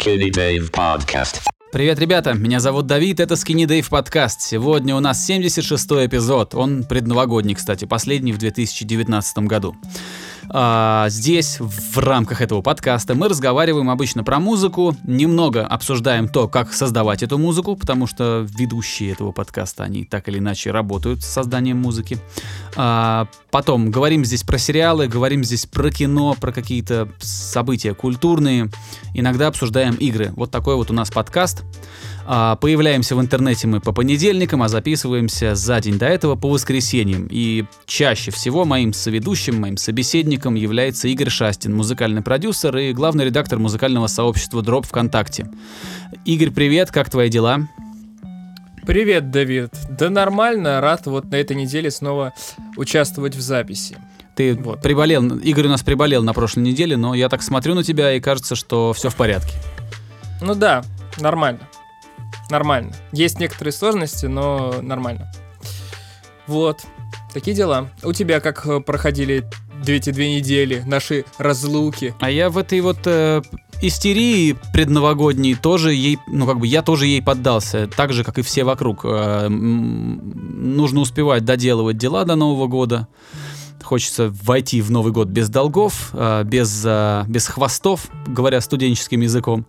Skinny Dave Podcast. Привет, ребята, меня зовут Давид, это Skinny Dave подкаст. Сегодня у нас 76-й эпизод, он предновогодний, кстати, последний в 2019 году. А, здесь, в рамках этого подкаста, мы разговариваем обычно про музыку, немного обсуждаем то, как создавать эту музыку, потому что ведущие этого подкаста, они так или иначе работают с созданием музыки. А, потом говорим здесь про сериалы, говорим здесь про кино, про какие-то события культурные, иногда обсуждаем игры. Вот такой вот у нас подкаст. А, появляемся в интернете мы по понедельникам, а записываемся за день до этого по воскресеньям. И чаще всего моим соведущим, моим собеседником является Игорь Шастин, музыкальный продюсер и главный редактор музыкального сообщества Дроп ВКонтакте. Игорь, привет, как твои дела? Привет, Давид. Да нормально, рад вот на этой неделе снова участвовать в записи. Ты вот. приболел, Игорь у нас приболел на прошлой неделе, но я так смотрю на тебя и кажется, что все в порядке. Ну да, нормально нормально. Есть некоторые сложности, но нормально. Вот, такие дела. У тебя как э, проходили эти две недели, наши разлуки? А я в этой вот э, истерии предновогодней тоже ей, ну как бы я тоже ей поддался, так же, как и все вокруг. Э, нужно успевать доделывать дела до Нового года. Хочется войти в Новый год без долгов, э, без, э, без хвостов, говоря студенческим языком.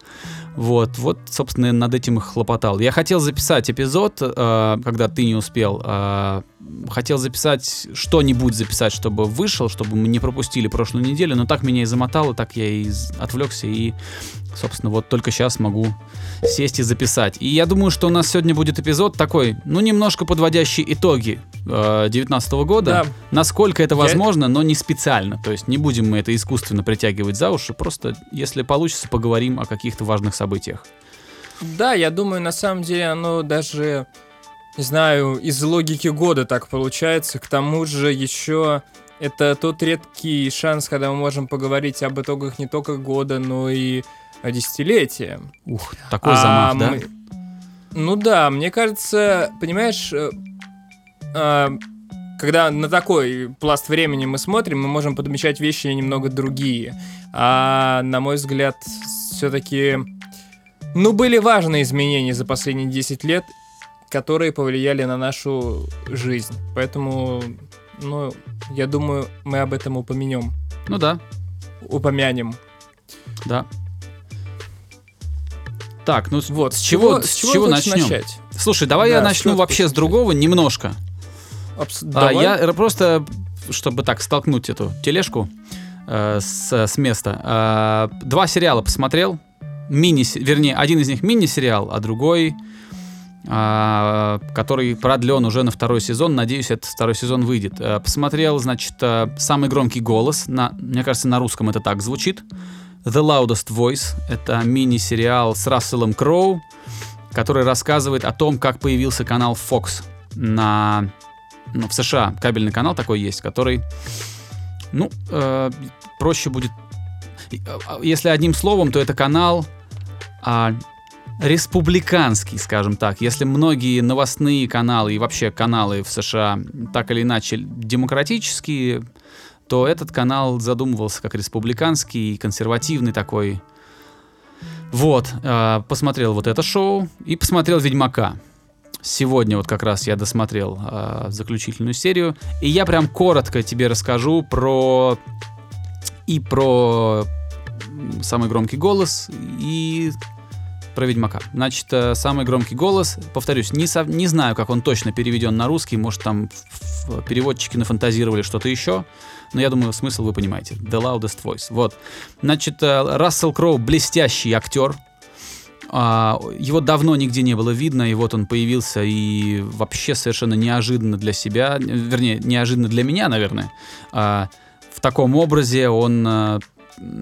Вот, вот, собственно, над этим и хлопотал. Я хотел записать эпизод, э, когда ты не успел. Э, хотел записать что-нибудь записать, чтобы вышел, чтобы мы не пропустили прошлую неделю, но так меня и замотало, так я и отвлекся и собственно, вот только сейчас могу сесть и записать. И я думаю, что у нас сегодня будет эпизод такой, ну, немножко подводящий итоги 2019 э, года. Да. Насколько это возможно, я... но не специально. То есть не будем мы это искусственно притягивать за уши, просто, если получится, поговорим о каких-то важных событиях. Да, я думаю, на самом деле оно даже, не знаю, из логики года так получается. К тому же еще это тот редкий шанс, когда мы можем поговорить об итогах не только года, но и десятилетия. Ух, такой замах, а, да? Мы... Ну да, мне кажется, понимаешь, э, э, когда на такой пласт времени мы смотрим, мы можем подмечать вещи немного другие. А на мой взгляд, все-таки, ну, были важные изменения за последние 10 лет, которые повлияли на нашу жизнь. Поэтому, ну, я думаю, мы об этом упомянем. Ну да. Упомянем. Да. Так, ну вот, с чего, с чего, чего начнем? Начать? Слушай, давай да, я начну вообще с другого немножко. Абс- а, я просто, чтобы так столкнуть эту тележку э, с, с места. Э, два сериала посмотрел. Мини, вернее, один из них мини-сериал, а другой, э, который продлен уже на второй сезон. Надеюсь, этот второй сезон выйдет. Э, посмотрел, значит, э, самый громкий голос. На, мне кажется, на русском это так звучит. The Loudest Voice. Это мини-сериал с Расселом Кроу, который рассказывает о том, как появился канал Fox на ну, в США. Кабельный канал такой есть, который, ну, э, проще будет... Если одним словом, то это канал э, республиканский, скажем так. Если многие новостные каналы и вообще каналы в США так или иначе демократические, то этот канал задумывался как республиканский, консервативный такой. Вот, э, посмотрел вот это шоу и посмотрел «Ведьмака». Сегодня вот как раз я досмотрел э, заключительную серию. И я прям коротко тебе расскажу про... И про самый громкий голос, и про Ведьмака. Значит, э, самый громкий голос, повторюсь, не, со, не знаю, как он точно переведен на русский, может там в, в переводчики нафантазировали что-то еще, но я думаю, смысл вы понимаете. The Loudest Voice. Вот. Значит, э, Рассел Кроу блестящий актер, а, его давно нигде не было видно, и вот он появился, и вообще совершенно неожиданно для себя, вернее, неожиданно для меня, наверное, а, в таком образе он...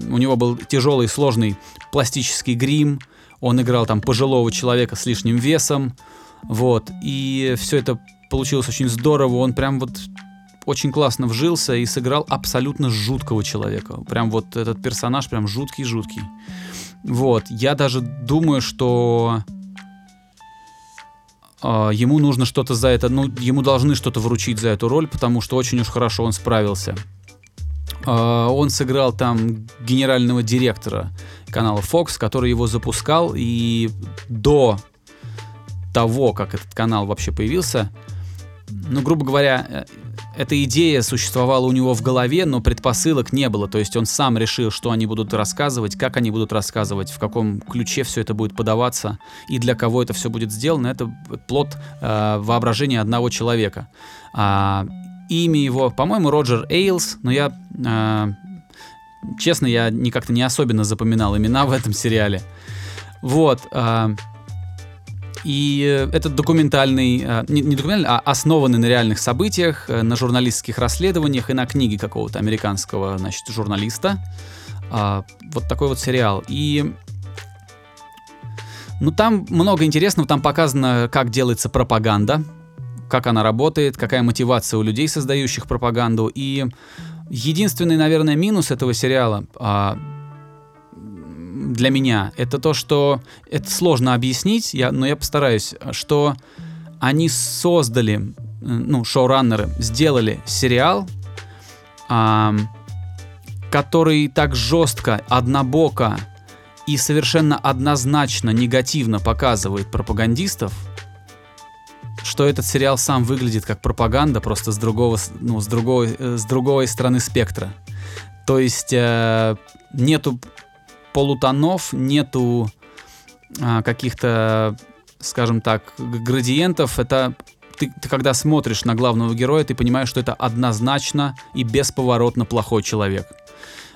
У него был тяжелый, сложный пластический грим, он играл там пожилого человека с лишним весом, вот, и все это получилось очень здорово, он прям вот очень классно вжился и сыграл абсолютно жуткого человека. Прям вот этот персонаж прям жуткий-жуткий. Вот, я даже думаю, что э, ему нужно что-то за это, ну, ему должны что-то вручить за эту роль, потому что очень уж хорошо он справился. А, он сыграл там генерального директора канала Fox, который его запускал, и до того, как этот канал вообще появился, ну, грубо говоря, э, эта идея существовала у него в голове, но предпосылок не было. То есть он сам решил, что они будут рассказывать, как они будут рассказывать, в каком ключе все это будет подаваться и для кого это все будет сделано. Это плод э, воображения одного человека. А, имя его, по-моему, Роджер Эйлс, но я, э, честно, я как-то не особенно запоминал имена в этом сериале. Вот. Э, и этот документальный, э, не, не документальный, а основанный на реальных событиях, э, на журналистских расследованиях и на книге какого-то американского, значит, журналиста. А, вот такой вот сериал. И ну, там много интересного, там показано, как делается пропаганда, как она работает, какая мотивация у людей, создающих пропаганду. И единственный, наверное, минус этого сериала а, для меня это то, что это сложно объяснить, я, но я постараюсь, что они создали, ну, шоураннеры сделали сериал, а, который так жестко, однобоко и совершенно однозначно негативно показывает пропагандистов, что этот сериал сам выглядит как пропаганда, просто с другого, ну, с другой, э, с другой стороны спектра. То есть э, нету полутонов, нету э, каких-то, скажем так, градиентов. Это ты, ты когда смотришь на главного героя, ты понимаешь, что это однозначно и бесповоротно плохой человек.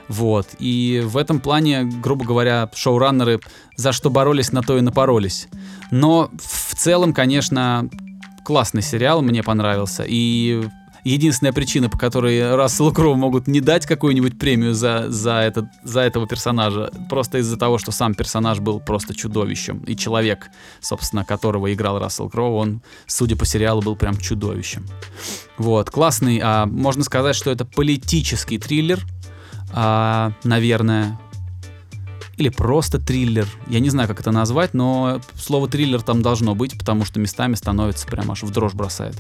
Вот. И в этом плане, грубо говоря, шоураннеры за что боролись, на то и напоролись. Но в целом, конечно, классный сериал, мне понравился. И единственная причина, по которой Рассел Кроу могут не дать какую-нибудь премию за, за, этот, за этого персонажа, просто из-за того, что сам персонаж был просто чудовищем. И человек, собственно, которого играл Рассел Кроу, он, судя по сериалу, был прям чудовищем. Вот, классный, а, можно сказать, что это политический триллер, а, наверное, или просто триллер. Я не знаю, как это назвать, но слово триллер там должно быть, потому что местами становится прям аж в дрожь бросает.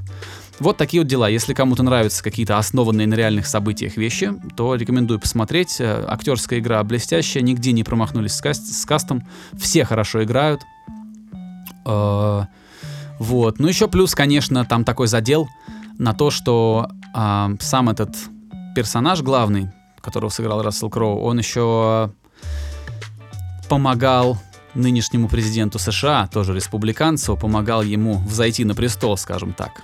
Вот такие вот дела. Если кому-то нравятся какие-то основанные на реальных событиях вещи, то рекомендую посмотреть. Э, актерская игра блестящая, нигде не промахнулись с, каст с кастом, все хорошо играют. Э вот. Ну еще плюс, конечно, там такой задел на то, что э, сам этот персонаж главный, которого сыграл Рассел Кроу, он еще помогал нынешнему президенту США, тоже республиканцу, помогал ему взойти на престол, скажем так.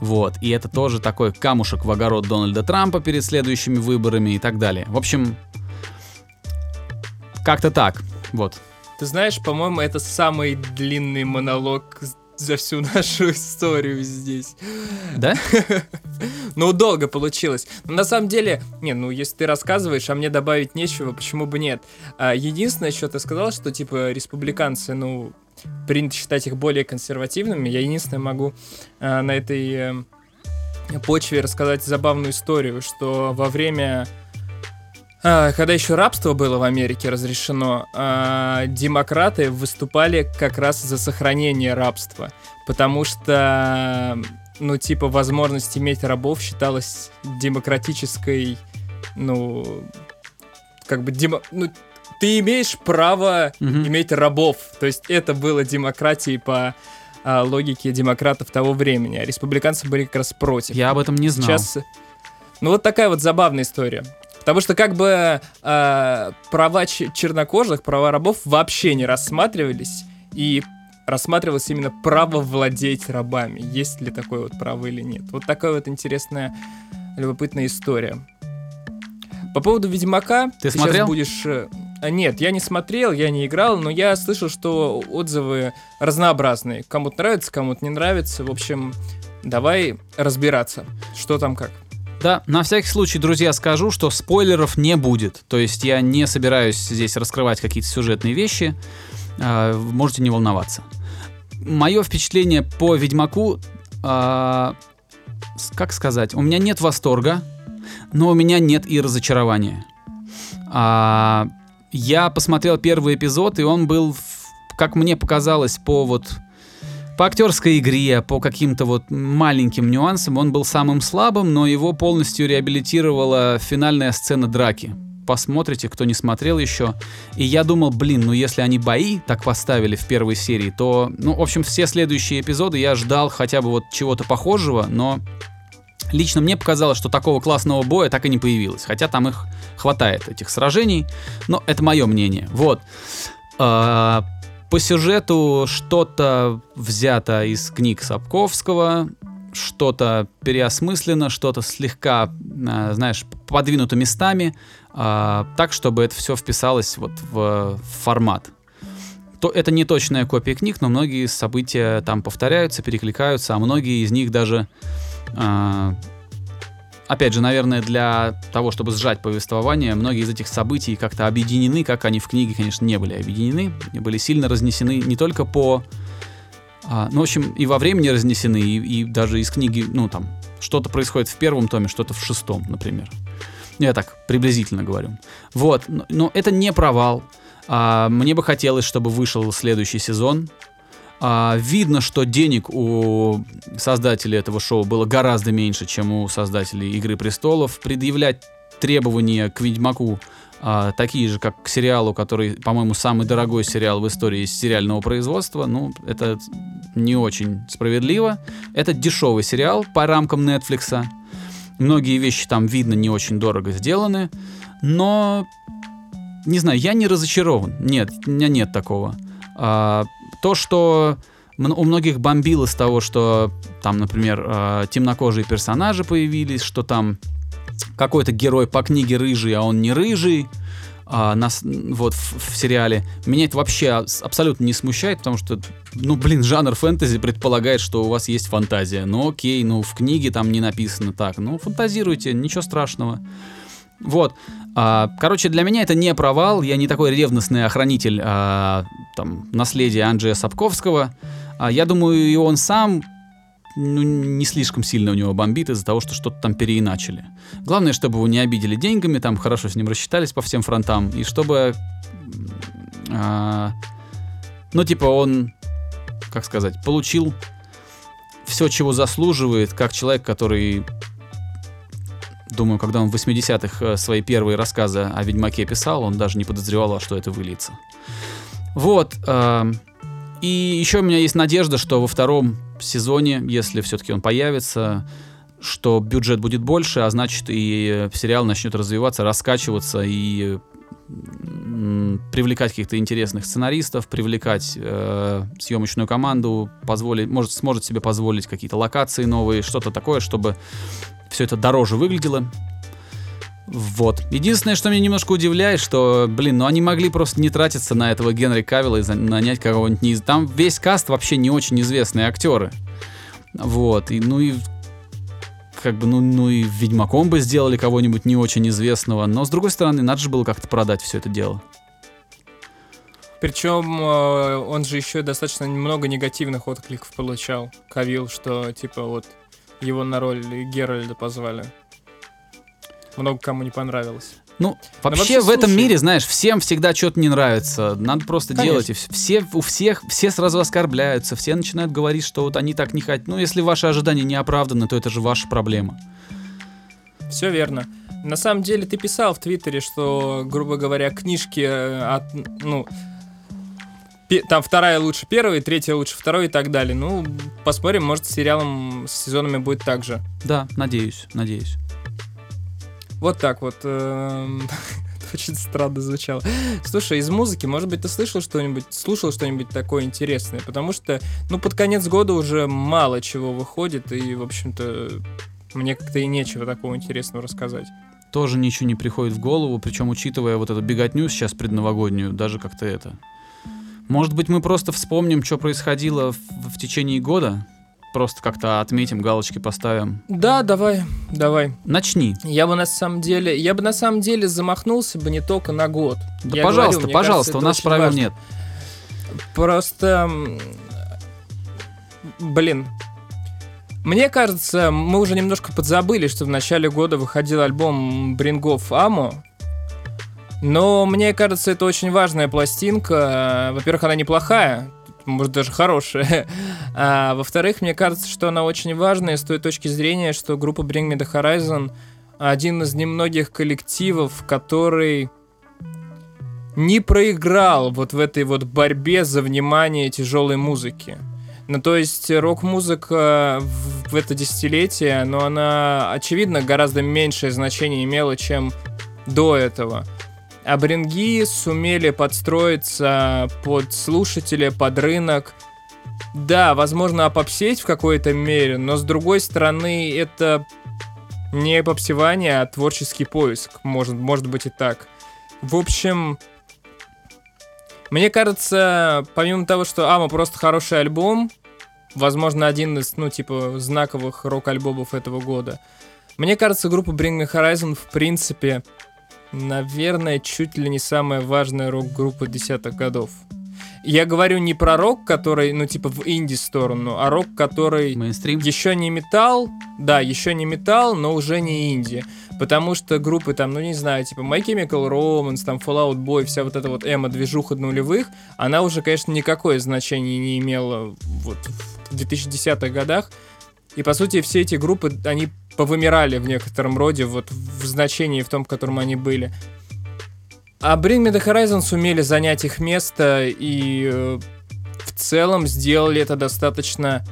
Вот, и это тоже такой камушек в огород Дональда Трампа перед следующими выборами и так далее. В общем, как-то так, вот. Ты знаешь, по-моему, это самый длинный монолог за всю нашу историю здесь. Да? ну, долго получилось. Но на самом деле, не, ну, если ты рассказываешь, а мне добавить нечего, почему бы нет? А, единственное, что ты сказал, что, типа, республиканцы, ну, принято считать их более консервативными. Я единственное могу а, на этой э, почве рассказать забавную историю, что во время когда еще рабство было в Америке разрешено, а, демократы выступали как раз за сохранение рабства, потому что, ну, типа, возможность иметь рабов считалась демократической, ну, как бы, демо, ну, ты имеешь право угу. иметь рабов, то есть это было демократией по а, логике демократов того времени, а республиканцы были как раз против. Я об этом не знал. Сейчас, ну, вот такая вот забавная история. Потому что как бы э, права чернокожих, права рабов вообще не рассматривались, и рассматривалось именно право владеть рабами. Есть ли такое вот право или нет. Вот такая вот интересная, любопытная история. По поводу Ведьмака... Ты смотрел? будешь... Э, нет, я не смотрел, я не играл, но я слышал, что отзывы разнообразные. Кому-то нравится, кому-то не нравится. В общем, давай разбираться, что там как. Да, на всякий случай, друзья, скажу, что спойлеров не будет. То есть я не собираюсь здесь раскрывать какие-то сюжетные вещи. Э, можете не волноваться. Мое впечатление по Ведьмаку, э, как сказать, у меня нет восторга, но у меня нет и разочарования. А, я посмотрел первый эпизод, и он был, как мне показалось, по вот по актерской игре, по каким-то вот маленьким нюансам он был самым слабым, но его полностью реабилитировала финальная сцена драки. Посмотрите, кто не смотрел еще. И я думал, блин, ну если они бои так поставили в первой серии, то, ну, в общем, все следующие эпизоды я ждал хотя бы вот чего-то похожего, но Лично мне показалось, что такого классного боя так и не появилось. Хотя там их хватает, этих сражений. Но это мое мнение. Вот. По сюжету что-то взято из книг Сапковского, что-то переосмыслено, что-то слегка, а, знаешь, подвинуто местами, а, так, чтобы это все вписалось вот в формат. То, это не точная копия книг, но многие события там повторяются, перекликаются, а многие из них даже а, опять же, наверное, для того, чтобы сжать повествование, многие из этих событий как-то объединены, как они в книге, конечно, не были объединены, были сильно разнесены не только по... А, ну, в общем, и во времени разнесены, и, и даже из книги, ну, там, что-то происходит в первом томе, что-то в шестом, например. Я так приблизительно говорю. Вот, но, но это не провал. А, мне бы хотелось, чтобы вышел следующий сезон, а, видно, что денег у создателей этого шоу было гораздо меньше, чем у создателей Игры престолов. Предъявлять требования к Ведьмаку а, такие же, как к сериалу, который, по-моему, самый дорогой сериал в истории сериального производства, ну, это не очень справедливо. Это дешевый сериал по рамкам Netflix. Многие вещи там, видно, не очень дорого сделаны, но, не знаю, я не разочарован. Нет, у меня нет такого. А, то, что у многих бомбило с того, что там, например, э, темнокожие персонажи появились, что там какой-то герой по книге рыжий, а он не рыжий, а, нас, вот в, в сериале. Меня это вообще абсолютно не смущает, потому что, ну, блин, жанр фэнтези предполагает, что у вас есть фантазия. Ну, окей, ну, в книге там не написано так. Ну, фантазируйте, ничего страшного. Вот. А, короче, для меня это не провал. Я не такой ревностный охранитель а, там, наследия Анджея Сапковского. А, я думаю, и он сам ну, не слишком сильно у него бомбит из-за того, что что-то там переиначили. Главное, чтобы его не обидели деньгами, там хорошо с ним рассчитались по всем фронтам, и чтобы... Ну, типа, он, как сказать, получил все, чего заслуживает, как человек, который Думаю, когда он в 80-х э, свои первые рассказы о Ведьмаке писал, он даже не подозревал, что это выльется. Вот. Э, и еще у меня есть надежда, что во втором сезоне, если все-таки он появится, что бюджет будет больше, а значит и сериал начнет развиваться, раскачиваться и привлекать каких-то интересных сценаристов, привлекать э, съемочную команду, позволить, может, сможет себе позволить какие-то локации новые, что-то такое, чтобы все это дороже выглядело. Вот. Единственное, что меня немножко удивляет, что, блин, ну они могли просто не тратиться на этого Генри Кавилла и нанять кого-нибудь не... Там весь каст вообще не очень известные актеры. Вот. И, ну и как бы, ну, ну и Ведьмаком бы сделали кого-нибудь не очень известного. Но, с другой стороны, надо же было как-то продать все это дело. Причем э, он же еще достаточно много негативных откликов получал. Кавил, что типа вот его на роль Геральда позвали. Много кому не понравилось. Ну, вообще, вообще в этом мире, знаешь, всем всегда что-то не нравится. Надо просто Конечно. делать. И все, у всех, все сразу оскорбляются, все начинают говорить, что вот они так не хотят. Ну, если ваши ожидания не оправданы, то это же ваша проблема. Все верно. На самом деле, ты писал в Твиттере, что, грубо говоря, книжки э, от, ну, там вторая лучше первой, третья лучше второй и так далее. Ну, посмотрим, может, с сериалом, с сезонами будет так же. Да, надеюсь, надеюсь. Вот так вот. Эм, очень странно звучало. Слушай, из музыки, может быть, ты слышал что-нибудь, слушал что-нибудь такое интересное? Потому что, ну, под конец года уже мало чего выходит, и, в общем-то, мне как-то и нечего такого интересного рассказать. Тоже ничего не приходит в голову, причем, учитывая вот эту беготню сейчас предновогоднюю, даже как-то это может быть, мы просто вспомним, что происходило в, в течение года? Просто как-то отметим, галочки поставим. Да, давай, давай. Начни. Я бы на самом деле, я бы на самом деле замахнулся бы не только на год. Да, я пожалуйста, говорю, пожалуйста, кажется, у нас правил важно. нет. Просто, блин, мне кажется, мы уже немножко подзабыли, что в начале года выходил альбом Брингов Амо, но мне кажется, это очень важная пластинка. Во-первых, она неплохая, может даже хорошая. А, во-вторых, мне кажется, что она очень важная с той точки зрения, что группа Bring Me The Horizon один из немногих коллективов, который не проиграл вот в этой вот борьбе за внимание тяжелой музыки. Ну, то есть рок-музыка в, это десятилетие, но она, очевидно, гораздо меньшее значение имела, чем до этого. А бринги сумели подстроиться под слушателя, под рынок. Да, возможно, опопсеть в какой-то мере, но с другой стороны, это не попсевание, а творческий поиск. Может, может быть и так. В общем, мне кажется, помимо того, что Ама просто хороший альбом, возможно, один из, ну, типа, знаковых рок-альбомов этого года, мне кажется, группа Bring Me Horizon, в принципе, наверное, чуть ли не самая важная рок-группа десятых годов. Я говорю не про рок, который, ну, типа, в инди-сторону, а рок, который... Мейнстрим. Еще не металл, да, еще не металл, но уже не инди. Потому что группы там, ну, не знаю, типа My Chemical Romance, там Fallout Boy, вся вот эта вот эмо-движуха нулевых, она уже, конечно, никакое значение не имела вот в 2010-х годах. И, по сути, все эти группы, они повымирали в некотором роде, вот в значении в том, в котором они были. А Bring Me The Horizon сумели занять их место и э, в целом сделали это достаточно,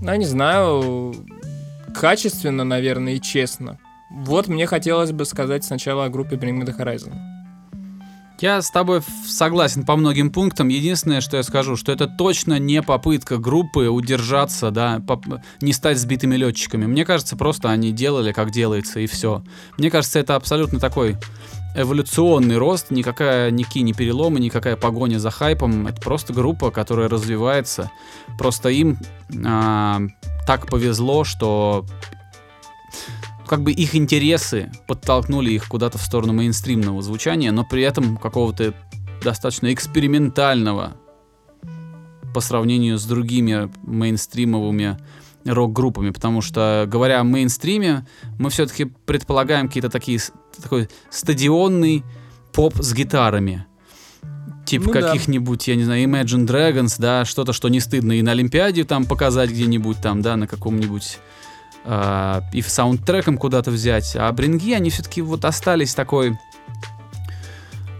ну, не знаю, качественно, наверное, и честно. Вот мне хотелось бы сказать сначала о группе Bring Me The Horizon. Я с тобой согласен по многим пунктам. Единственное, что я скажу, что это точно не попытка группы удержаться, да, не стать сбитыми летчиками. Мне кажется, просто они делали, как делается, и все. Мне кажется, это абсолютно такой эволюционный рост, никакая никакие не переломы, никакая погоня за хайпом. Это просто группа, которая развивается. Просто им а, так повезло, что как бы их интересы подтолкнули их куда-то в сторону мейнстримного звучания, но при этом какого-то достаточно экспериментального по сравнению с другими мейнстримовыми рок-группами, потому что, говоря о мейнстриме, мы все-таки предполагаем какие-то такие, такой стадионный поп с гитарами. Типа ну, каких-нибудь, да. я не знаю, Imagine Dragons, да, что-то, что не стыдно и на Олимпиаде там показать где-нибудь там, да, на каком-нибудь э, и саундтреком куда-то взять. А бринги, они все-таки вот остались такой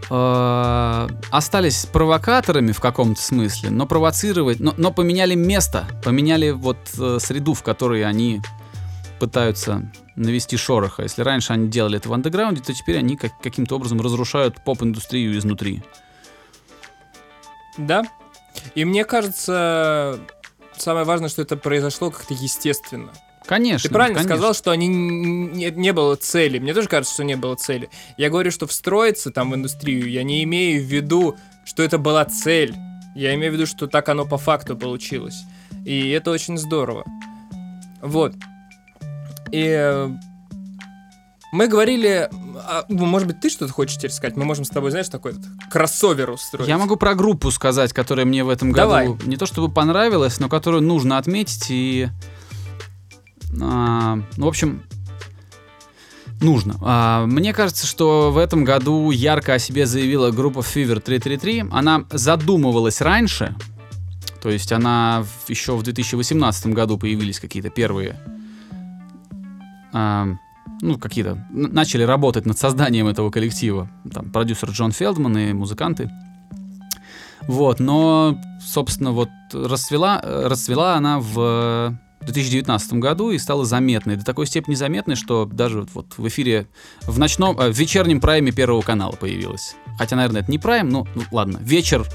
э, остались провокаторами в каком-то смысле, но провоцировать, но, но поменяли место, поменяли вот э, среду, в которой они пытаются навести шороха. Если раньше они делали это в андеграунде, то теперь они как, каким-то образом разрушают поп-индустрию изнутри. Да. И мне кажется, самое важное, что это произошло как-то естественно. Конечно. Ты правильно конечно. сказал, что они не, не было цели. Мне тоже кажется, что не было цели. Я говорю, что встроиться там в индустрию, я не имею в виду, что это была цель. Я имею в виду, что так оно по факту получилось. И это очень здорово. Вот. И э, мы говорили, а, ну, может быть, ты что-то хочешь теперь сказать? Мы можем с тобой, знаешь, такой кроссовер устроить. Я могу про группу сказать, которая мне в этом Давай. году не то чтобы понравилась, но которую нужно отметить и а, ну, в общем, нужно. А, мне кажется, что в этом году ярко о себе заявила группа Fever 333. Она задумывалась раньше, то есть она еще в 2018 году появились какие-то первые, а, ну, какие-то, начали работать над созданием этого коллектива. Там продюсер Джон Фелдман и музыканты. Вот, но, собственно, вот расцвела, расцвела она в в 2019 году и стала заметной. До такой степени заметной, что даже вот в эфире в ночном, э, в вечернем прайме Первого канала появилась. Хотя, наверное, это не прайм, но ну, ладно. Вечер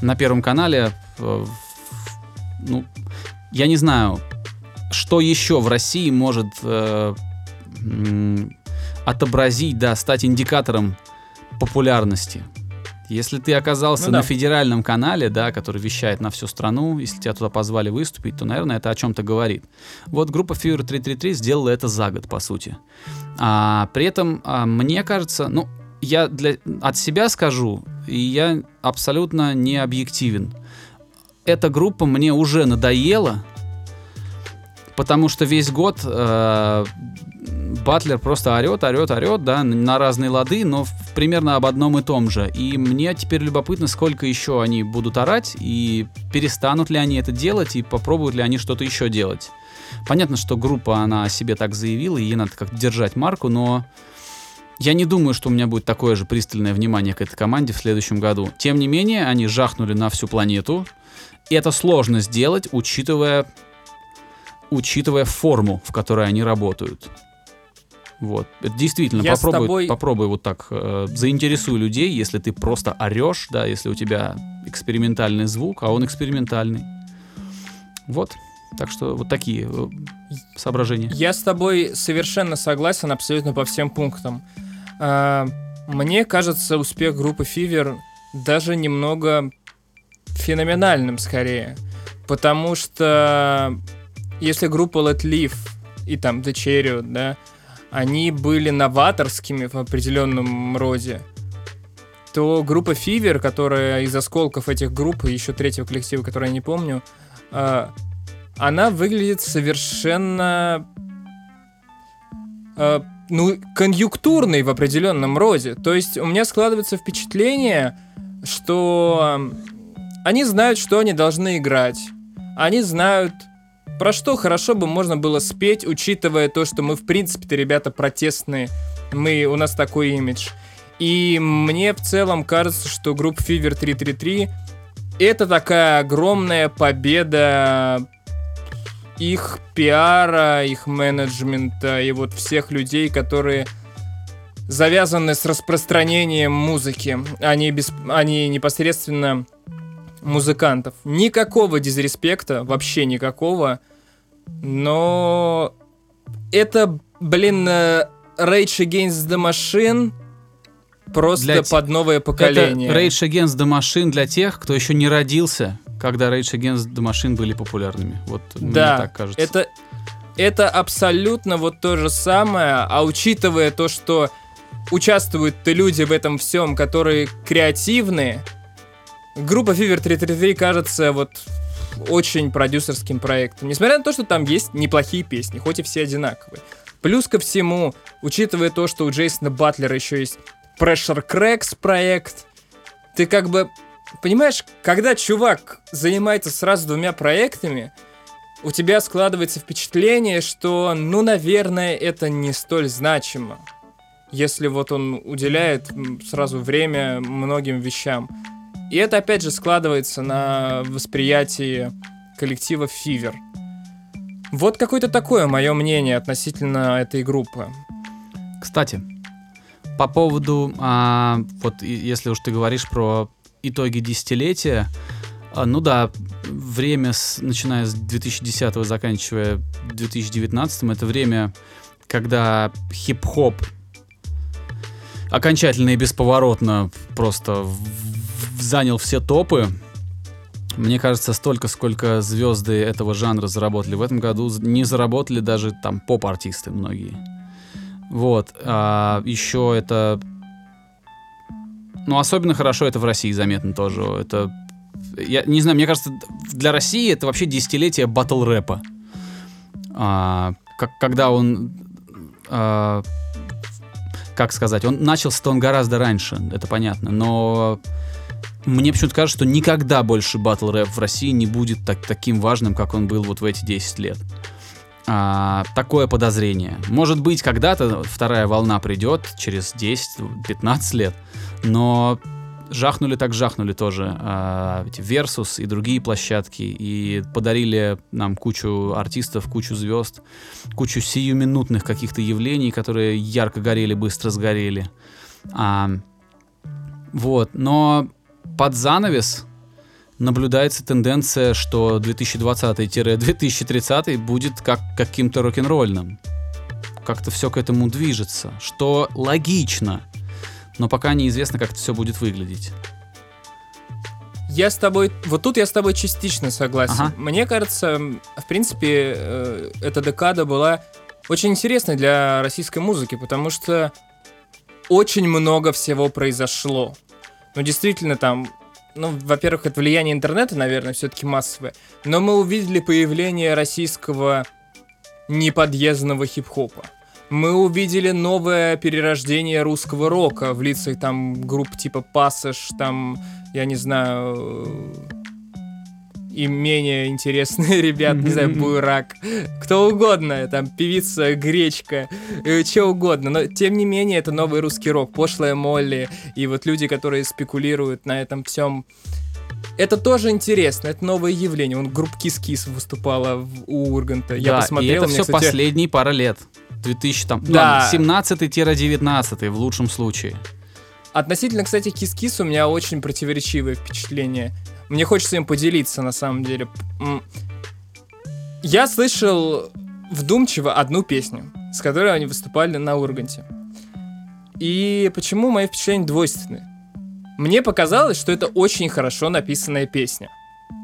на Первом канале, э, ну, я не знаю, что еще в России может э, отобразить, да, стать индикатором популярности. Если ты оказался ну, да. на федеральном канале, да, который вещает на всю страну, если тебя туда позвали выступить, то, наверное, это о чем-то говорит. Вот группа Fever 333 сделала это за год, по сути. А, при этом, а, мне кажется, ну, я для, от себя скажу, и я абсолютно не объективен. Эта группа мне уже надоела, потому что весь год э, Батлер просто орет, орет, орет, да, на разные лады, но примерно об одном и том же. И мне теперь любопытно, сколько еще они будут орать, и перестанут ли они это делать, и попробуют ли они что-то еще делать. Понятно, что группа, она о себе так заявила, и ей надо как-то держать марку, но я не думаю, что у меня будет такое же пристальное внимание к этой команде в следующем году. Тем не менее, они жахнули на всю планету, и это сложно сделать, учитывая, учитывая форму, в которой они работают. Вот. Это действительно, Я попробуй, тобой... попробуй вот так, э, заинтересуй людей, если ты просто орешь, да, если у тебя экспериментальный звук, а он экспериментальный. Вот. Так что вот такие э, соображения. Я с тобой совершенно согласен абсолютно по всем пунктам. Э, мне кажется, успех группы Fever даже немного феноменальным скорее. Потому что если группа Let Live и там The Chariot, да, они были новаторскими в определенном роде, то группа Fever, которая из осколков этих групп, и еще третьего коллектива, который я не помню, э, она выглядит совершенно э, ну, конъюнктурной в определенном роде. То есть у меня складывается впечатление, что они знают, что они должны играть. Они знают, про что хорошо бы можно было спеть, учитывая то, что мы, в принципе-то, ребята протестные. Мы, у нас такой имидж. И мне в целом кажется, что группа Fever 333 это такая огромная победа их пиара, их менеджмента и вот всех людей, которые завязаны с распространением музыки, они, без, они непосредственно музыкантов. Никакого дизреспекта, вообще никакого, но это, блин, э, Rage Against the Machine просто для под новое поколение. Это Rage Against the Machine для тех, кто еще не родился, когда Rage Against the Machine были популярными. Вот да, мне так кажется. Это, это абсолютно вот то же самое, а учитывая то, что участвуют-то люди в этом всем, которые креативные, группа Fever 333 кажется вот очень продюсерским проектом. Несмотря на то, что там есть неплохие песни, хоть и все одинаковые. Плюс ко всему, учитывая то, что у Джейсона Батлера еще есть Pressure Cracks проект, ты как бы понимаешь, когда чувак занимается сразу двумя проектами, у тебя складывается впечатление, что, ну, наверное, это не столь значимо, если вот он уделяет сразу время многим вещам. И это, опять же, складывается на восприятии коллектива Fever. Вот какое-то такое мое мнение относительно этой группы. Кстати, по поводу, а, вот если уж ты говоришь про итоги десятилетия. А, ну да, время, с, начиная с 2010 заканчивая 2019, это время, когда хип-хоп окончательно и бесповоротно просто занял все топы. Мне кажется, столько, сколько звезды этого жанра заработали в этом году, не заработали даже там поп-артисты многие. Вот. А, еще это ну, особенно хорошо это в России заметно тоже. Это, я не знаю, мне кажется, для России это вообще десятилетие батл рэпа. А, как, когда он, а, как сказать, он начался-то он гораздо раньше, это понятно, но мне почему-то кажется, что никогда больше батл рэп в России не будет так, таким важным, как он был вот в эти 10 лет. А, такое подозрение. Может быть, когда-то вторая волна придет через 10-15 лет, но жахнули так жахнули тоже эти Versus и другие площадки и подарили нам кучу артистов, кучу звезд, кучу сиюминутных каких-то явлений, которые ярко горели, быстро сгорели. А, вот, но под занавес наблюдается тенденция, что 2020-2030 будет как каким-то рок-н-ролльным. Как-то все к этому движется, что логично но пока неизвестно, как это все будет выглядеть. Я с тобой, вот тут я с тобой частично согласен. Ага. Мне кажется, в принципе, э, эта декада была очень интересной для российской музыки, потому что очень много всего произошло. Ну, действительно, там, ну, во-первых, это влияние интернета, наверное, все-таки массовое, но мы увидели появление российского неподъездного хип-хопа. Мы увидели новое перерождение русского рока в лицах там групп типа Пассаж, там, я не знаю, и менее интересные ребят, не знаю, Буйрак, кто угодно, там, певица Гречка, э, что угодно, но тем не менее это новый русский рок, пошлая Молли, и вот люди, которые спекулируют на этом всем, это тоже интересно, это новое явление. Вон группа Кис-Кис выступала в, у Урганта. Я посмотрел, и это все кстати... последние пара лет. 2000 там, да. 17-19 в лучшем случае. Относительно, кстати, Кис-Кис у меня очень противоречивое впечатление. Мне хочется им поделиться, на самом деле. Я слышал вдумчиво одну песню, с которой они выступали на Урганте. И почему мои впечатления двойственны? Мне показалось, что это очень хорошо написанная песня.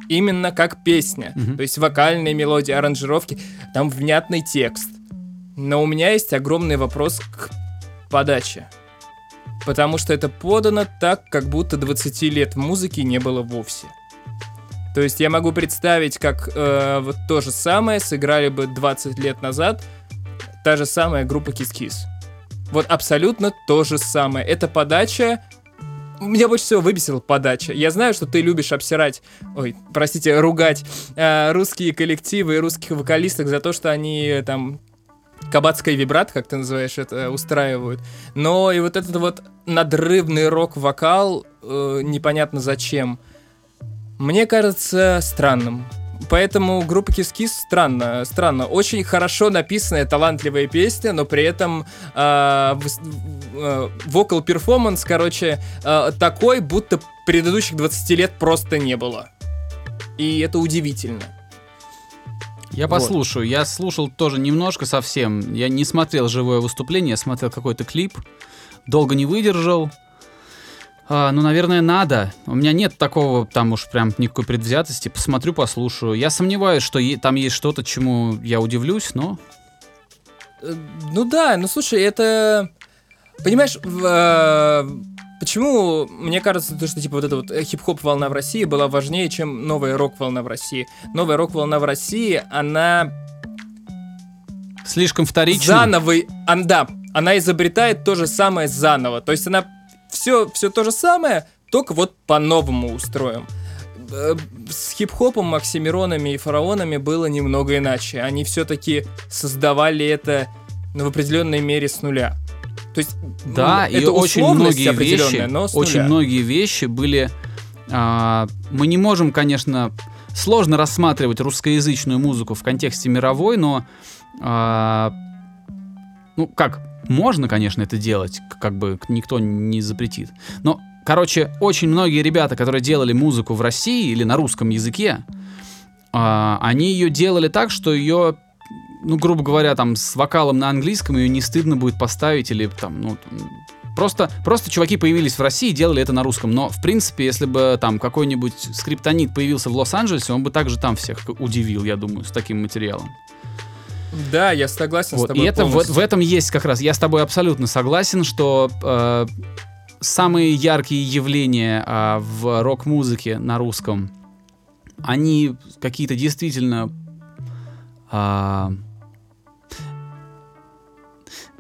Именно как песня. Mm-hmm. То есть вокальные мелодии, аранжировки. Там внятный текст. Но у меня есть огромный вопрос к подаче. Потому что это подано так, как будто 20 лет музыки не было вовсе. То есть я могу представить, как э, вот то же самое сыграли бы 20 лет назад та же самая группа Kiss. Вот абсолютно то же самое. Это подача меня больше всего выбесила подача. Я знаю, что ты любишь обсирать, ой, простите, ругать э, русские коллективы и русских вокалисток за то, что они там кабацкая вибрат, как ты называешь это, устраивают. Но и вот этот вот надрывный рок-вокал, э, непонятно зачем, мне кажется странным. Поэтому группа Kiss странно, странно. Очень хорошо написанная, талантливая песня, но при этом вокал э, перформанс, короче, э, такой, будто предыдущих 20 лет просто не было. И это удивительно. Я вот. послушаю. Я слушал тоже немножко совсем. Я не смотрел живое выступление, я смотрел какой-то клип. Долго не выдержал. А, ну, наверное, надо. У меня нет такого там уж прям никакой предвзятости. Посмотрю, послушаю. Я сомневаюсь, что там есть что-то, чему я удивлюсь, но... Э, ну да, ну слушай, это... Понимаешь, в, э, почему мне кажется, то, что типа вот эта вот хип-хоп волна в России была важнее, чем новая рок-волна в России. Новая рок-волна в России, она... Слишком вторична. Заново, а, да, она изобретает то же самое заново. То есть она все, все то же самое, только вот по-новому устроим. Э, с хип-хопом, Максимиронами и фараонами было немного иначе. Они все-таки создавали это ну, в определенной мере с нуля. То есть, да, ну, и очень многие вещи, но очень многие вещи были. А, мы не можем, конечно, сложно рассматривать русскоязычную музыку в контексте мировой, но а, ну как можно, конечно, это делать, как бы никто не запретит. Но, короче, очень многие ребята, которые делали музыку в России или на русском языке, э, они ее делали так, что ее, ну, грубо говоря, там, с вокалом на английском ее не стыдно будет поставить или там, ну, Просто, просто чуваки появились в России и делали это на русском. Но, в принципе, если бы там какой-нибудь скриптонит появился в Лос-Анджелесе, он бы также там всех удивил, я думаю, с таким материалом. Да, я согласен вот, с тобой. И это в, в этом есть как раз. Я с тобой абсолютно согласен, что э, самые яркие явления э, в рок-музыке на русском, они какие-то действительно. Э,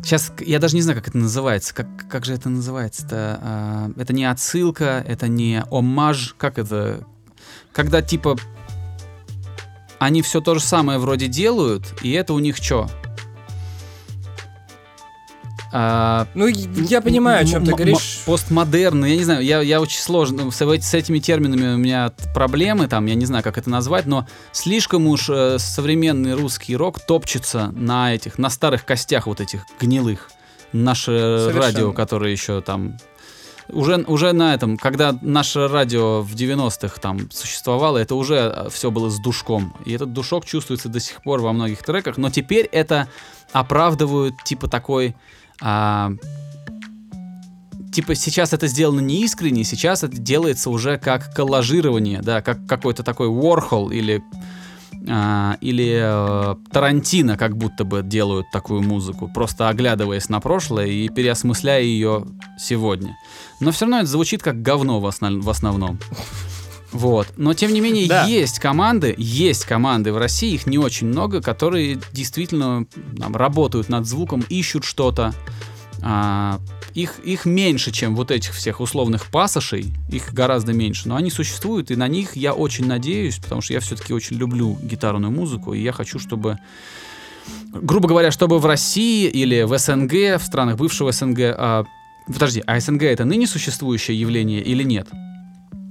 Сейчас я даже не знаю, как это называется. Как, как же это называется-то? А, это не отсылка, это не омаж. Как это? Когда типа они все то же самое вроде делают, и это у них что? А, ну, я понимаю, о чем ты говоришь. Постмодерн, я не знаю, я, я очень сложно, с, с этими терминами у меня проблемы, там, я не знаю, как это назвать, но слишком уж э, современный русский рок топчется на этих, на старых костях вот этих гнилых. Наше Совершенно. радио, которое еще там уже, уже на этом, когда наше радио в 90-х там существовало, это уже э, все было с душком. И этот душок чувствуется до сих пор во многих треках, но теперь это оправдывают типа такой... А, типа сейчас это сделано не искренне, сейчас это делается уже как коллажирование, да, как какой-то такой Warhol или а, или э, Тарантино как будто бы делают такую музыку, просто оглядываясь на прошлое и переосмысляя ее сегодня. Но все равно это звучит как говно в, основ в основном. Вот. Но, тем не менее, да. есть команды, есть команды в России, их не очень много, которые действительно там, работают над звуком, ищут что-то. А, их, их меньше, чем вот этих всех условных пассажей, их гораздо меньше, но они существуют, и на них я очень надеюсь, потому что я все-таки очень люблю гитарную музыку, и я хочу, чтобы, грубо говоря, чтобы в России или в СНГ, в странах бывшего СНГ, а, подожди, а СНГ это ныне существующее явление или нет?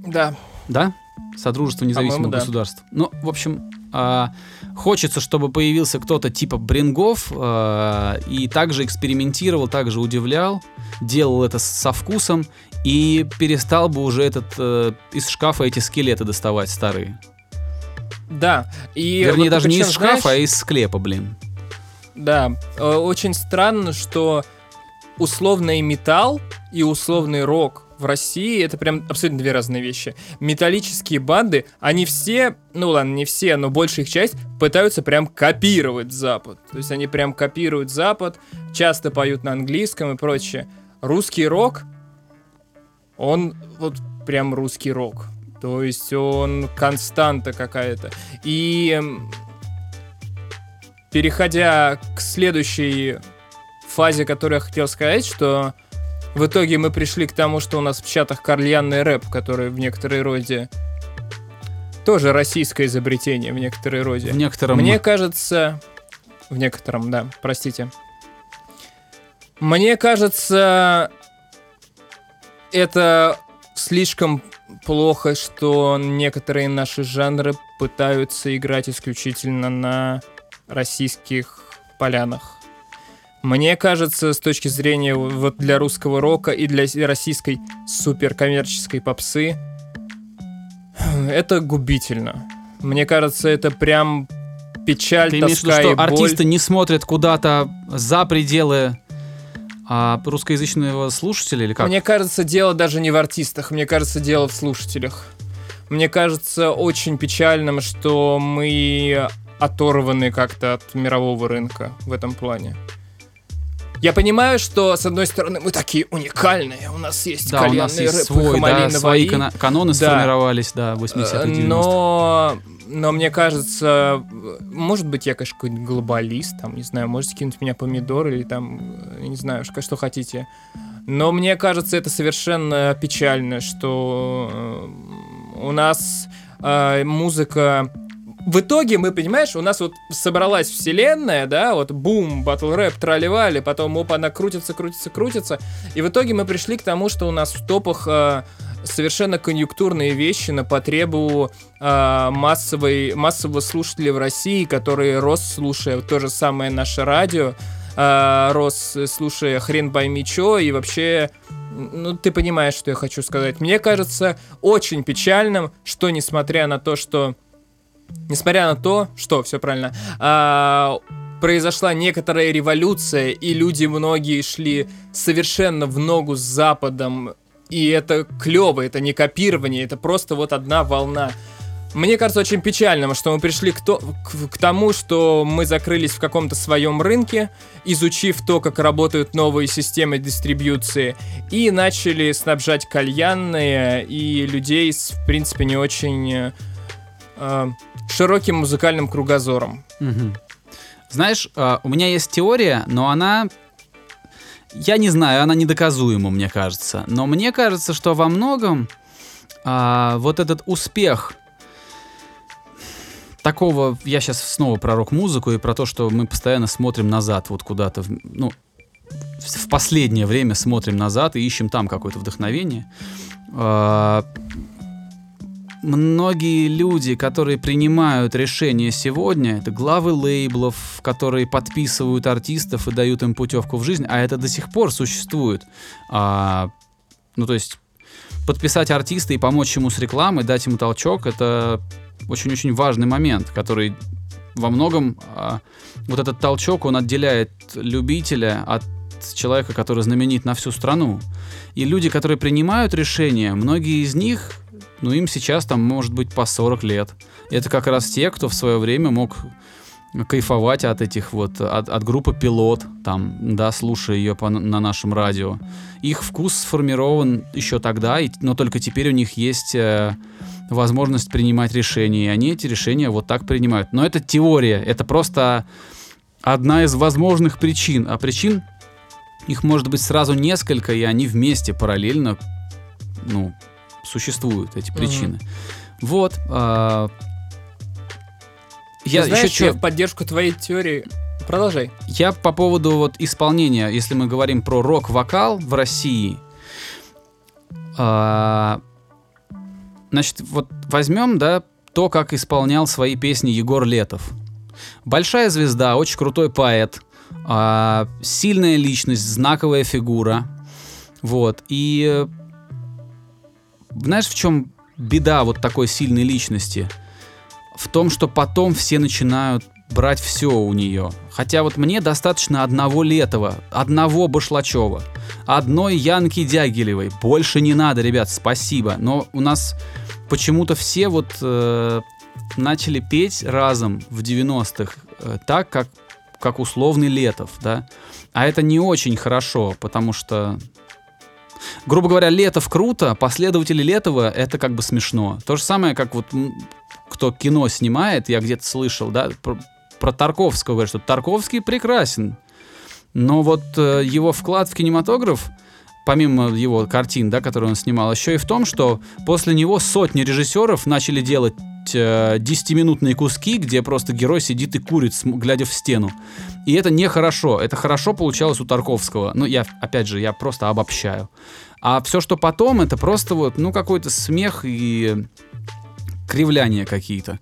Да. Да? Содружество независимых государств. Да. Ну, в общем, а, хочется, чтобы появился кто-то типа Брингов а, и также экспериментировал, также удивлял, делал это со вкусом и перестал бы уже этот а, из шкафа эти скелеты доставать старые. Да. И Вернее, вот даже не из шкафа, знаешь... а из склепа, блин. Да. Э, очень странно, что условный металл и условный рок в России это прям абсолютно две разные вещи. Металлические банды, они все, ну ладно, не все, но большая их часть пытаются прям копировать Запад. То есть они прям копируют Запад, часто поют на английском и прочее. Русский рок, он вот прям русский рок. То есть он константа какая-то. И переходя к следующей фазе, которую я хотел сказать, что в итоге мы пришли к тому, что у нас в чатах карльянный рэп, который в некоторой роде тоже российское изобретение в некоторой роде. В некотором. Мне кажется, в некотором, да, простите. Мне кажется, это слишком плохо, что некоторые наши жанры пытаются играть исключительно на российских полянах. Мне кажется, с точки зрения вот для русского рока и для российской суперкоммерческой попсы, это губительно. Мне кажется, это прям печаль, Ты тоска имеешь в виду, что артисты не смотрят куда-то за пределы а русскоязычного слушателя или как? Мне кажется, дело даже не в артистах, мне кажется, дело в слушателях. Мне кажется очень печальным, что мы оторваны как-то от мирового рынка в этом плане. Я понимаю, что, с одной стороны, мы такие уникальные, у нас есть да, у нас есть рэп, свой, да, свои кан- каноны да. сформировались, да, 80-х, Но, но мне кажется, может быть, я, конечно, какой-нибудь глобалист, там, не знаю, можете кинуть меня помидор или там, не знаю, что хотите. Но мне кажется, это совершенно печально, что э, у нас э, музыка в итоге мы, понимаешь, у нас вот собралась вселенная, да, вот бум, батл рэп, тролливали, потом оп, она крутится, крутится, крутится, и в итоге мы пришли к тому, что у нас в топах э, совершенно конъюнктурные вещи на потребу э, массовой, массового слушателя в России, который рос, слушая то же самое наше радио, э, рос, слушая хрен пойми чё, и вообще ну, ты понимаешь, что я хочу сказать. Мне кажется очень печальным, что несмотря на то, что несмотря на то, что, все правильно, а, произошла некоторая революция, и люди многие шли совершенно в ногу с Западом, и это клево, это не копирование, это просто вот одна волна. Мне кажется очень печальным, что мы пришли к, то, к, к тому, что мы закрылись в каком-то своем рынке, изучив то, как работают новые системы дистрибьюции, и начали снабжать кальянные и людей с, в принципе, не очень э, широким музыкальным кругозором. Угу. Знаешь, э, у меня есть теория, но она... Я не знаю, она недоказуема, мне кажется. Но мне кажется, что во многом а, вот этот успех такого... Я сейчас снова про рок-музыку и про то, что мы постоянно смотрим назад вот куда-то. Ну, в последнее время смотрим назад и ищем там какое-то вдохновение. А, многие люди, которые принимают решения сегодня, это главы лейблов, которые подписывают артистов и дают им путевку в жизнь, а это до сих пор существует. А, ну, то есть подписать артиста и помочь ему с рекламой, дать ему толчок, это очень-очень важный момент, который во многом а, вот этот толчок, он отделяет любителя от человека, который знаменит на всю страну. И люди, которые принимают решения, многие из них ну им сейчас там может быть по 40 лет. Это как раз те, кто в свое время мог кайфовать от этих вот, от, от группы «Пилот», там, да, слушая ее по, на нашем радио. Их вкус сформирован еще тогда, и, но только теперь у них есть э, возможность принимать решения, и они эти решения вот так принимают. Но это теория, это просто одна из возможных причин, а причин их может быть сразу несколько, и они вместе параллельно, ну, существуют эти причины. Mm-hmm. Вот. А, я знаешь, еще я в поддержку твоей теории. Продолжай. Я по поводу вот исполнения, если мы говорим про рок-вокал в России, а, значит, вот возьмем, да, то, как исполнял свои песни Егор Летов. Большая звезда, очень крутой поэт, а, сильная личность, знаковая фигура. Вот. И знаешь, в чем беда вот такой сильной личности? В том, что потом все начинают брать все у нее. Хотя вот мне достаточно одного Летова, одного Башлачева, одной Янки Дягилевой. Больше не надо, ребят, спасибо. Но у нас почему-то все вот э, начали петь разом в 90-х э, так, как, как условный Летов, да. А это не очень хорошо, потому что грубо говоря, Летов круто, последователи Летова это как бы смешно. То же самое, как вот кто кино снимает, я где-то слышал, да, про, про Тарковского говорят, что Тарковский прекрасен, но вот э, его вклад в кинематограф, помимо его картин, да, которые он снимал, еще и в том, что после него сотни режиссеров начали делать 10-минутные куски, где просто герой сидит и курит, глядя в стену. И это нехорошо. Это хорошо получалось у Тарковского. Ну, я, опять же, я просто обобщаю. А все, что потом, это просто вот, ну, какой-то смех и кривляния какие-то.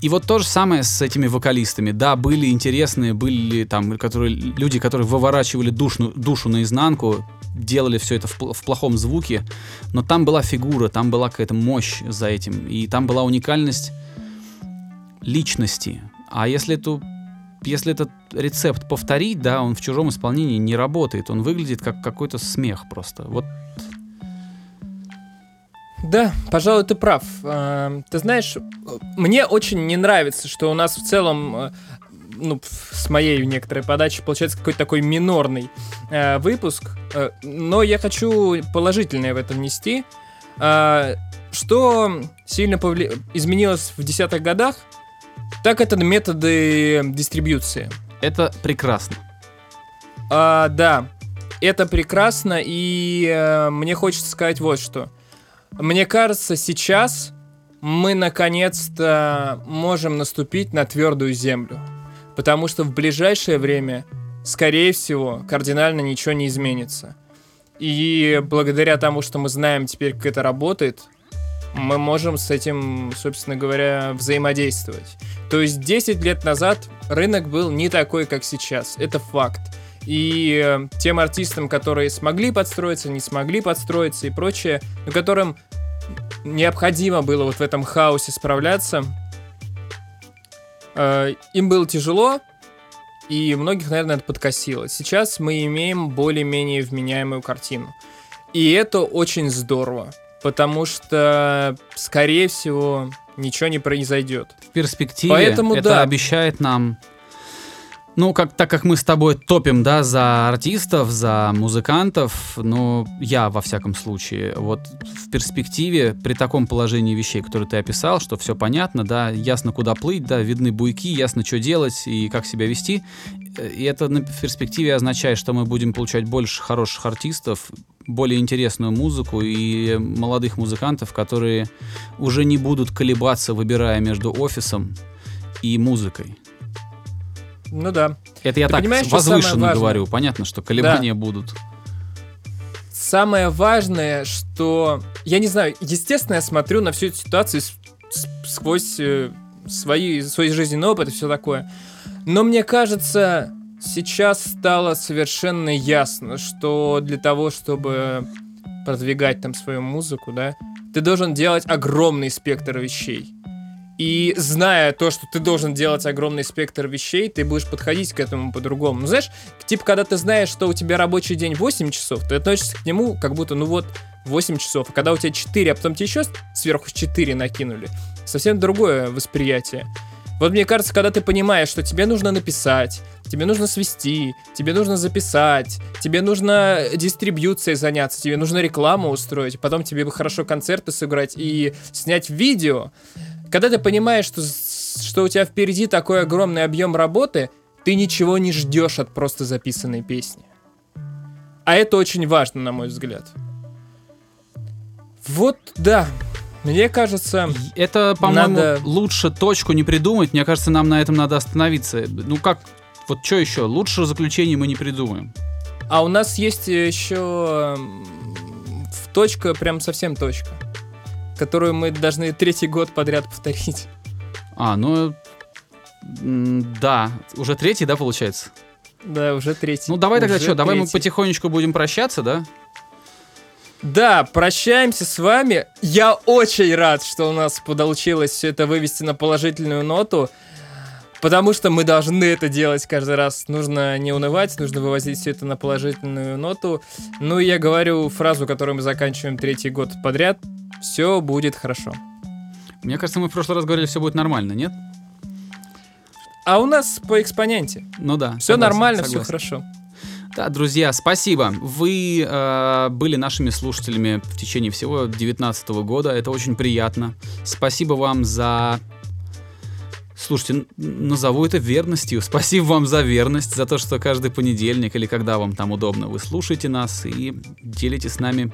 И вот то же самое с этими вокалистами. Да, были интересные, были там которые, люди, которые выворачивали душу, душу наизнанку, делали все это в, в плохом звуке, но там была фигура, там была какая-то мощь за этим, и там была уникальность личности. А если эту если этот рецепт повторить, да, он в чужом исполнении не работает, он выглядит как какой-то смех просто. Вот да, пожалуй, ты прав. А, ты знаешь, мне очень не нравится, что у нас в целом э, ну, с моей некоторой подачи получается какой-то такой минорный э, выпуск, э, но я хочу положительное в этом нести. Э, что сильно повли... изменилось в десятых годах, так это методы дистрибьюции. Это прекрасно. А, да, это прекрасно, и э, мне хочется сказать вот что. Мне кажется, сейчас мы наконец-то можем наступить на твердую землю. Потому что в ближайшее время, скорее всего, кардинально ничего не изменится. И благодаря тому, что мы знаем теперь, как это работает, мы можем с этим, собственно говоря, взаимодействовать. То есть 10 лет назад рынок был не такой, как сейчас. Это факт. И э, тем артистам, которые смогли подстроиться, не смогли подстроиться и прочее, но которым необходимо было вот в этом хаосе справляться, э, им было тяжело, и многих, наверное, это подкосило. Сейчас мы имеем более-менее вменяемую картину. И это очень здорово, потому что, скорее всего, ничего не произойдет. В перспективе Поэтому, это да. обещает нам ну, как, так как мы с тобой топим, да, за артистов, за музыкантов, ну, я, во всяком случае, вот в перспективе, при таком положении вещей, которые ты описал, что все понятно, да, ясно, куда плыть, да, видны буйки, ясно, что делать и как себя вести, и это в перспективе означает, что мы будем получать больше хороших артистов, более интересную музыку и молодых музыкантов, которые уже не будут колебаться, выбирая между офисом и музыкой. Ну да. Это я Ты так возвышенно говорю. Понятно, что колебания да. будут. Самое важное, что... Я не знаю, естественно, я смотрю на всю эту ситуацию сквозь э, свои, свой жизненный опыт и все такое. Но мне кажется, сейчас стало совершенно ясно, что для того, чтобы продвигать там свою музыку, да, ты должен делать огромный спектр вещей. И зная то, что ты должен делать огромный спектр вещей, ты будешь подходить к этому по-другому. Ну, знаешь, типа, когда ты знаешь, что у тебя рабочий день 8 часов, ты относишься к нему как будто, ну вот, 8 часов. А когда у тебя 4, а потом тебе еще сверху 4 накинули, совсем другое восприятие. Вот мне кажется, когда ты понимаешь, что тебе нужно написать, тебе нужно свести, тебе нужно записать, тебе нужно дистрибьюцией заняться, тебе нужно рекламу устроить, потом тебе бы хорошо концерты сыграть и снять видео. Когда ты понимаешь, что, что у тебя впереди такой огромный объем работы, ты ничего не ждешь от просто записанной песни. А это очень важно, на мой взгляд. Вот, да, мне кажется... Это, по-моему, надо... лучше точку не придумать. Мне кажется, нам на этом надо остановиться. Ну как, вот что еще? Лучше заключение мы не придумаем. А у нас есть еще точка, прям совсем точка, которую мы должны третий год подряд повторить. А, ну, да, уже третий, да, получается? Да, уже третий. Ну, давай тогда что, давай мы потихонечку будем прощаться, да? Да, прощаемся с вами. Я очень рад, что у нас получилось все это вывести на положительную ноту. Потому что мы должны это делать каждый раз. Нужно не унывать, нужно вывозить все это на положительную ноту. Ну и я говорю фразу, которую мы заканчиваем третий год подряд. Все будет хорошо. Мне кажется, мы в прошлый раз говорили, все будет нормально, нет? А у нас по экспоненте. Ну да. Все согласен, нормально, согласен. все хорошо. Да, друзья, спасибо. Вы э, были нашими слушателями в течение всего 2019 года. Это очень приятно. Спасибо вам за... Слушайте, назову это верностью. Спасибо вам за верность, за то, что каждый понедельник или когда вам там удобно, вы слушаете нас и делите с нами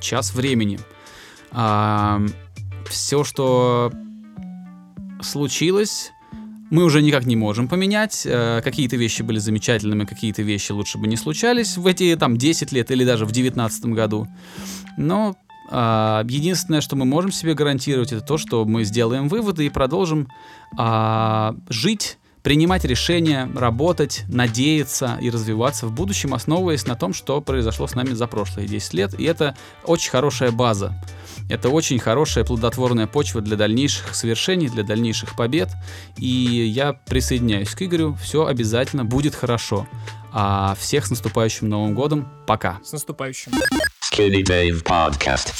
час времени. А, все, что случилось, мы уже никак не можем поменять. Э, какие-то вещи были замечательными, какие-то вещи лучше бы не случались в эти там 10 лет или даже в 19 году. Но э, единственное, что мы можем себе гарантировать, это то, что мы сделаем выводы и продолжим э, жить принимать решения, работать, надеяться и развиваться в будущем, основываясь на том, что произошло с нами за прошлые 10 лет. И это очень хорошая база. Это очень хорошая плодотворная почва для дальнейших совершений, для дальнейших побед. И я присоединяюсь к Игорю. Все обязательно будет хорошо. А всех с наступающим Новым годом. Пока. С наступающим. Skinny Dave Podcast.